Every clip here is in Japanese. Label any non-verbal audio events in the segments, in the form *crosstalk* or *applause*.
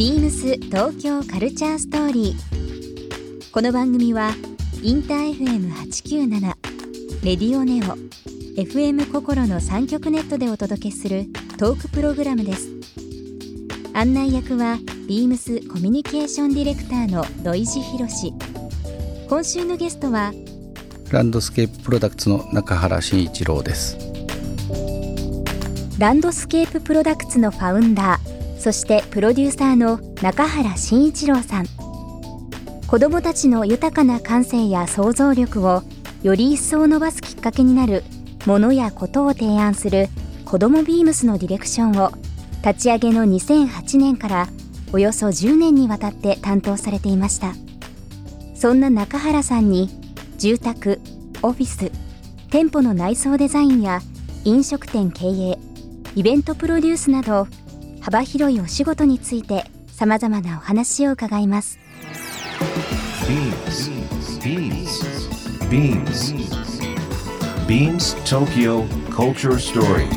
ビームス東京カルチャーストーリー。この番組はインター FM897 レディオネオ FM 心の三極ネットでお届けするトークプログラムです。案内役はビームスコミュニケーションディレクターの土井博志。今週のゲストはランドスケーププロダクツの中原慎一郎ですランドスケーププロダクツのファウンダーそしてプロデューサーの中原慎一郎さん。子どもたちの豊かな感性や想像力をより一層伸ばすきっかけになるものやことを提案する子どもビームスのディレクションを立ち上げの2008年からおよそ10年にわたって担当されていました。そんな中原さんに住宅オフィス店舗の内装デザインや飲食店経営イベントプロデュースなど幅広いお仕事についてさまざまなお話を伺います BeamsBeamsBeamsTokyo Culture Story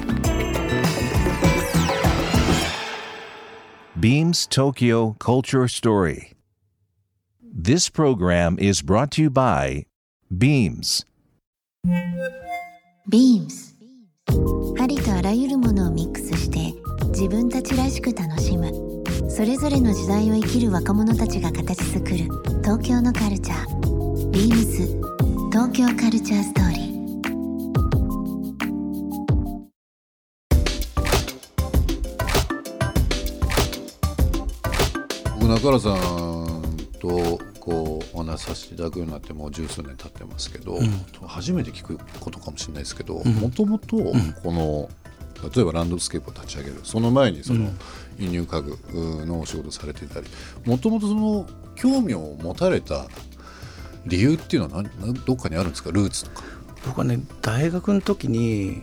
Beams Tokyo Culture Story This program is brought to you by Beams ビームスありとあらゆるものをミックスして自分たちらしく楽しむ。それぞれの時代を生きる若者たちが形作る。東京のカルチャー。ビームス東京カルチャーストーリー。僕中原さんとこうお話しさせていただくようになってもう十数年経ってますけど、初めて聞くことかもしれないですけどもともとこの例えばランドスケープを立ち上げる。その前にその輸入家具のお仕事されていたり。もともとその興味を持たれた理由っていうのは何どっかにあるんですか？ルーツとか。僕はね大学の時に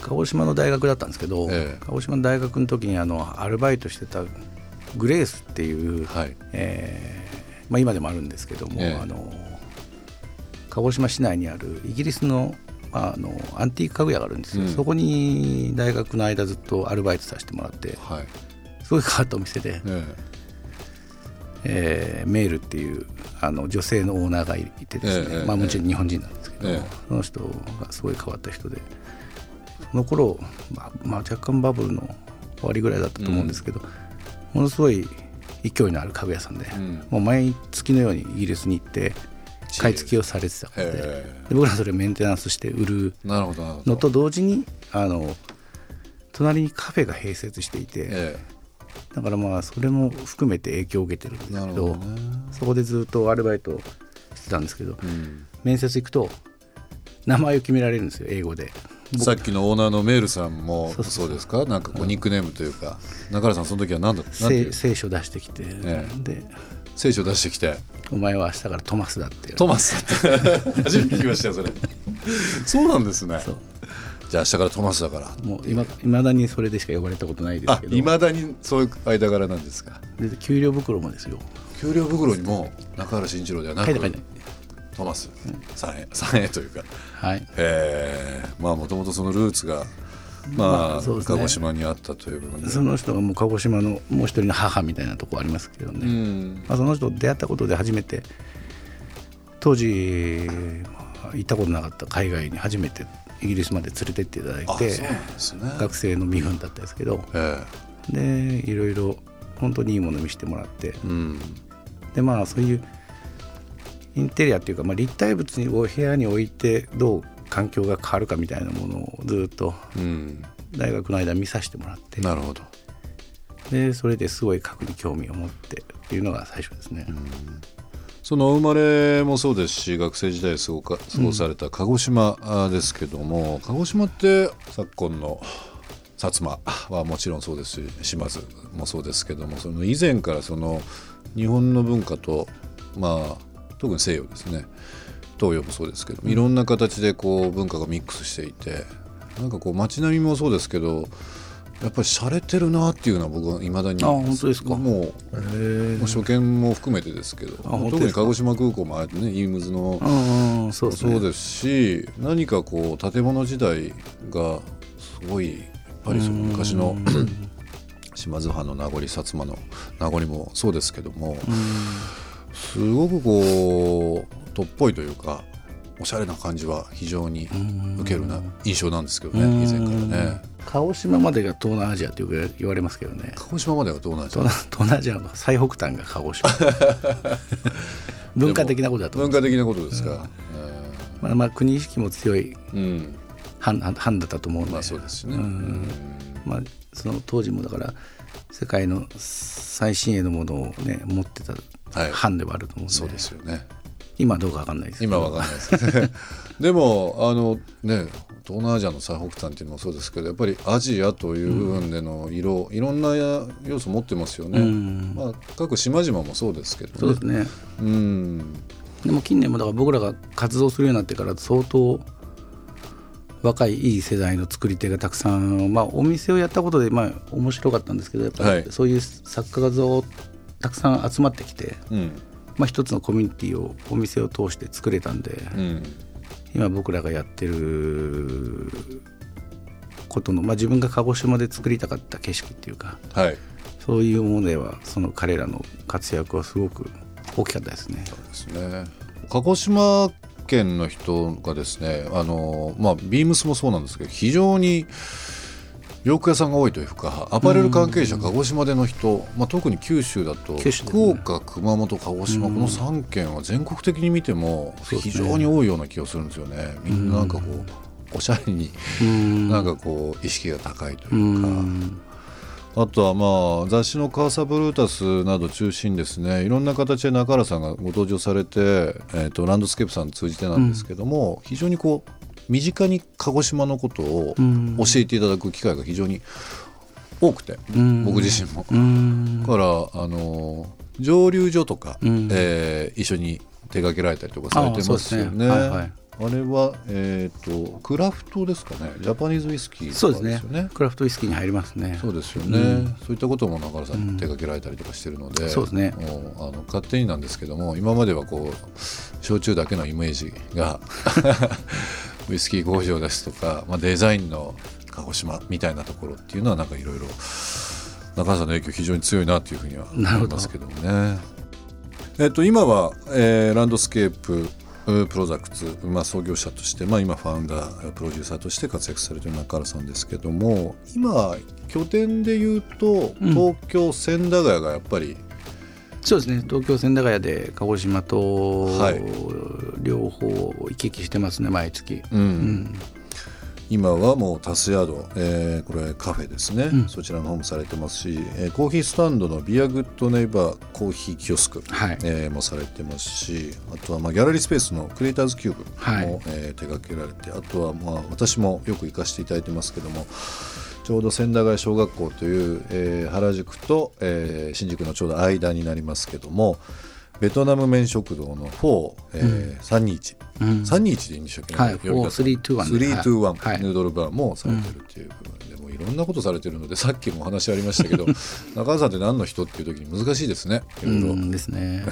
鹿児島の大学だったんですけど、ええ。鹿児島の大学の時にあのアルバイトしてたグレースっていう、はい。えーまあ、今でもあるんですけども、ええ。あの鹿児島市内にあるイギリスの,、まあ、あのアンティーク家具屋があるんですよ、うん。そこに大学の間ずっとアルバイトさせてもらってはい。すごい変わったお店で、ええ。ーメールっていうあの女性のオーナーがいてですね、ええまあ、もちろん日本人なんですけど、ええ。その人がすごい変わった人でその頃、まあまあ若干バブルの終わりぐらいだったと思うんですけど、ものすごい勢いのある家具屋さんで、ん。もう毎月のようにイギリスに行って買い付けをされてたので。へで僕らそれメンテナンスして売るのと同時にあの隣にカフェが併設していて、えだからまあそれも含めて影響を受けてるんですけどね。そこでずっとアルバイトしてたんですけど、えうん。面接行くと名前を決められるんですよ英語で。僕さっきのオーナーのメールさんもそうですか？なんかこうニックネームというか。中原さんその時は何だなんていう？聖聖書出してきて、え。で聖書出してきて「お前は明日からトマスだ」ってトマスだって。初めて聞きましたよそれ。*laughs* そうなんですね。じゃあ明日からトマスだから。もういま未だにそれでしか呼ばれたことないですあけど。いまだにそういう間柄なんですか？で給料袋もですよ。給料袋にも中原慎一郎ではなくトマス。三円三円というか。はい。えー。まあもともとそのルーツがまあ、まあね。鹿児島にあったという部分で。その人がもう鹿児島のもう一人の母みたいなとこありますけどね、うん。まあ、その人と出会ったことで初めて当時、まあ行ったことなかった海外に初めてイギリスまで連れてっていただいてね。学生の身分だったんですけどえでいろいろ本当にいいもの見せてもらってえうん。でまあそういうインテリアっていうか、まあ、立体物を部屋に置いてどう環境が変わるかみたいなものをずっとうん。大学の間見させてもらって。なるほど。でそれですごい核に興味を持ってっていうのが最初ですね。そのお生まれもそうですし学生時代過ごか過ごされた鹿児島あですけども、鹿児島って昨今の薩摩はもちろんそうですし島津もそうですけどもその以前からその日本の文化とまあ特に西洋ですね東洋もそうですけどもいろんな形でこう文化がミックスしていてなんかこう街並みもそうですけどやっぱり洒落てるなっていうのは僕はいまだにあ本当ですか？もう初見も含めてですけど特に鹿児島空港もあってねイームズのそうですね。そうですし何かこう建物時代がすごいやっぱりその昔の *clears throat* 島津藩の名残薩摩の名残もそうですけども、すごくこうとっぽいというかおしゃれな感じは非常に受けるな印象なんですけどね以前からね。鹿児島までが東南アジアって言われますけどね。鹿児島まではどうなんですか東南東南アジアの最北端が鹿児島。*laughs* 文化的なことだと思文化的なことですか、まあ、まあ国意識も強いうん。藩藩だったと思うんで、まあそうですね、うん。まあ、その当時もだから世界の最新鋭のものをね持ってたはい。藩ではあると思うんで、そうですよね今はどうかわかんないです今は分かんないです。ね *laughs* でもあのね東南アジアの最北端っていうのもそうですけどやっぱりアジアという部分での色、いろんなや要素持ってますよね、うん。まあ、各島々もそうですけどそうですね。うん。でも近年もだから僕らが活動するようになってから相当若いいい世代の作り手がたくさん、まあ、お店をやったことでまあ面白かったんですけどやっぱはい。りそういう作家がをたくさん集まってきて、うんまあ、一つのコミュニティをお店を通して作れたんで、うん。今僕らがやってることの、まあ、自分が鹿児島で作りたかった景色っていうかはい。そういうものではその彼らの活躍はすごく大きかったですね。ですね。鹿児島県の人がですねあの、まあ、ビームスもそうなんですけど非常に洋服屋さんが多いというかアパレル関係者鹿児島での人、まあ、特に九州だと福ね。岡熊本鹿児島この3県は全国的に見ても非常に多いような気がするんですよね。みんななんかこうおしゃれにうん。なんかこう意識が高いとういうか。ん。あとはまあ雑誌のカーサブルータスなど中心にですね。いろんな形で中原さんがご登場されて、えー、とランドスケープさん通じてなんですけども、非常にこう身近に鹿児島のことをうん。教えていただく機会が非常に多くて、うん。僕自身も。からあの蒸留所とか、うん。えー一緒に手掛けられたりとかされてますよね。あれは、えー、とクラフトですかね。ジャパニーズウイスキーとそうですね。ねクラフトウイスキーに入りますね。そうですよね、うん。そういったことも中原さんに手掛けられたりとかしてるので、そうですね。もうあの勝手になんですけども今まではこう焼酎だけのイメージが *laughs* ウイスキー工場ですとか、まあ、デザインの鹿児島みたいなところっていうのはなんかいろいろ中原さんの影響非常に強いなというふうには思いますけどもね。えっと、今は、えーランドスケーププロダクツ、まあ、創業者として、まあ、今ファウンダープロデューサーとして活躍されている中原さんですけども今拠点でいうとうん東京千駄ヶ谷がやっぱり、そうですね。東京千駄ヶ谷で鹿児島とはい。両方行き来してますね毎月。うん。うん今はもうタスヤード、えーこれカフェですね、うん。そちらの方もされてますし、えーコーヒースタンドのビアグッドネイバーコーヒーキオスク、はい。えーもされてますしあとはまあギャラリースペースのクリエイターズキューブも、はい。えー手掛けられてあとはまあ私もよく行かせていただいてますけどもちょうど千駄ヶ谷小学校という、えー原宿と、えー新宿のちょうど間になりますけどもベトナム麺食堂の4、えー321、うん。321でいいんでしたっけ、はい呼び方。4321で。321、はい。ヌードルバーもされてるっていう部分で、もういろんなことされてるのでさっきもお話ありましたけど *laughs* 中川さんって何の人っていう時に難しいですね。いろいろ。うんですね。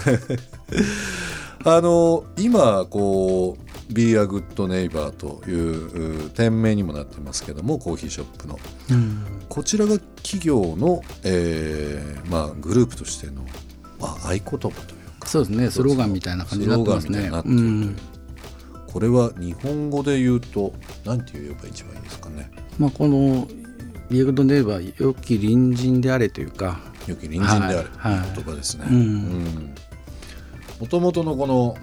*laughs* あの今こう「Be a Good Neighbor」というう店名にもなってますけどもコーヒーショップの。うん。こちらが企業の、えーまあ、グループとしての、まあ、合言葉というかそうですねスローガンみたいな感じになってますね。これは日本語で言うと何て言えば一番いいですかね。まあこのビアグッドネイバー良き隣人であれというか。良き隣人である、はい。言葉ですね。うん。もともとのこの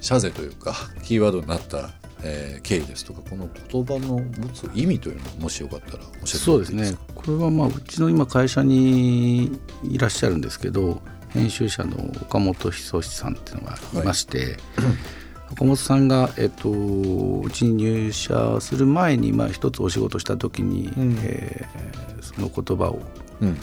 社税というかキーワードになった、えー経緯ですとかこの言葉の持つ意味というのをもしよかったら教えてそうですね。これはまあうちの今会社にいらっしゃるんですけど編集者の岡本久志さんっていうのがいまして、岡本さんが、えっと、うちに入社する前に、まあ、一つお仕事した時に、ん。えーその言葉を、うん。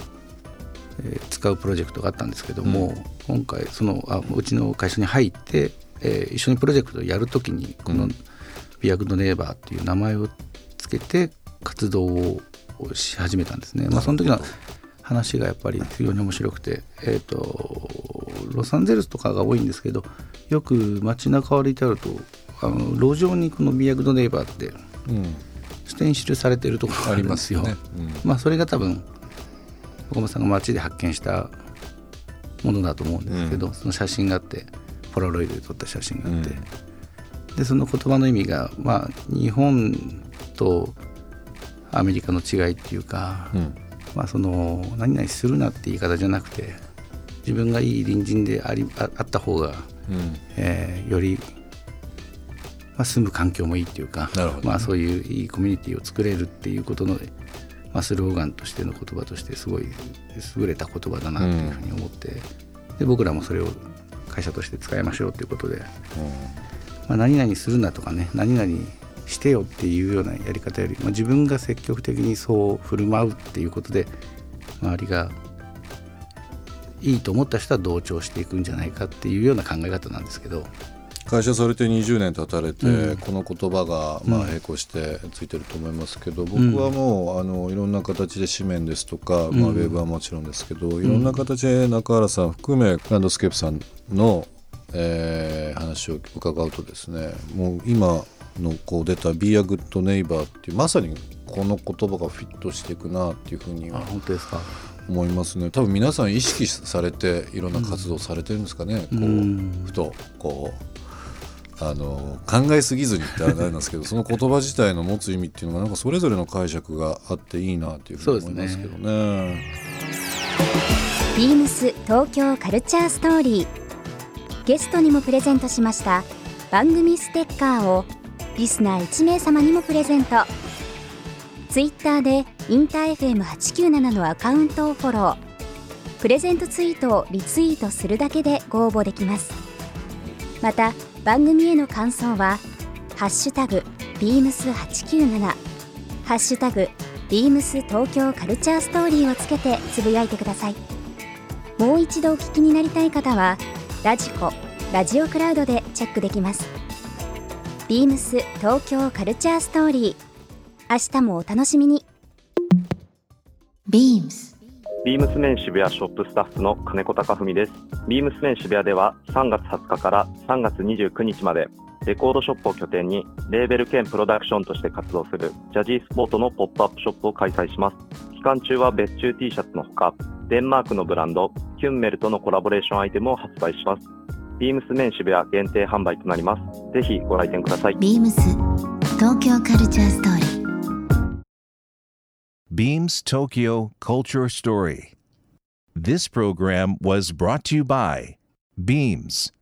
えー使うプロジェクトがあったんですけども、今回そのあうちの会社に入って、えー一緒にプロジェクトをやる時にこのうん「ビアグッドネイバー」っていう名前をつけて活動をし始めたんですね。まあ、その時の話がやっぱり非常に面白くて、えー、とロサンゼルスとかが多いんですけどよく街中を歩いてあるとあの路上にこのビアグッドネイバーってうん。ステンシルされてるところがあありますすよ。よね。うん。まあそれが多分岡本さんが街で発見したものだと思うんですけど、その写真があってポラロイドで撮った写真があって、でその言葉の意味が、まあ、日本とアメリカの違いっていうか、うんまあ、その何々するなって言い方じゃなくて自分がいい隣人でありああった方が、うん。えーより、まあ、住む環境もいいっていうか、ね。まあ、そういういいコミュニティを作れるっていうことの、まあ、スローガンとしての言葉としてすごい優れた言葉だなというふうに思って、で僕らもそれを会社として使いましょうということで、まあ、何々するなとかね何々してよっていうようなやり方より、まあ、自分が積極的にそう振る舞うっていうことで周りがいいと思った人は同調していくんじゃないかっていうような考え方なんですけど、会社されて20年経たれて、うん。この言葉がまあ並行してついてると思いますけど、僕はもうあのいろんな形で紙面ですとか、まあ、ウェブはもちろんですけど、いろんな形で中原さん含めランドスケープさんの、えー話を伺うとですねもう今のこう出た「Be a Good Neighbor」っていうまさにこの言葉がフィットしていくなっていうふうにあは本当ですか？思いますね。多分皆さん意識されていろんな活動されてるんですかね、こううんふとこうあの考えすぎずにってあれなんですけど *laughs* その言葉自体の持つ意味っていうのがなんかそれぞれの解釈があっていいなっていうふうに思いますけどね。ビームス東京カルチャーストーリー。ゲストにもプレゼントしました番組ステッカーをリスナー1名様にもプレゼント。ツイッターでインター FM897 のアカウントをフォロー。プレゼントツイートをリツイートするだけでご応募できます。また番組への感想は「ハッシュタグビームス897」「ハッシュタグビームス東京カルチャーストーリー」をつけてつぶやいてください。もう一度お聞きになりたい方はラジコラジオクラウドでチェックできます。ビームス東京カルチャーストーリー明日もお楽しみに BEAMS ビームスメン渋谷ショップスタッフの金子貴文です。ビームスメン渋谷では3月20日から3月29日までレコードショップを拠点にレーベル兼プロダクションとして活動するジャジースポートのポップアップショップを開催します。期間中は別注 T シャツのほか、デンマークのブランドキュンメルとのコラボレーションアイテムを発売します。ビームスメン渋谷限定販売となります。ぜひご来店ください。ビームス東京カルチャーストーリー。ビームス東京カルチャーストーリー。This program was brought to by Beams.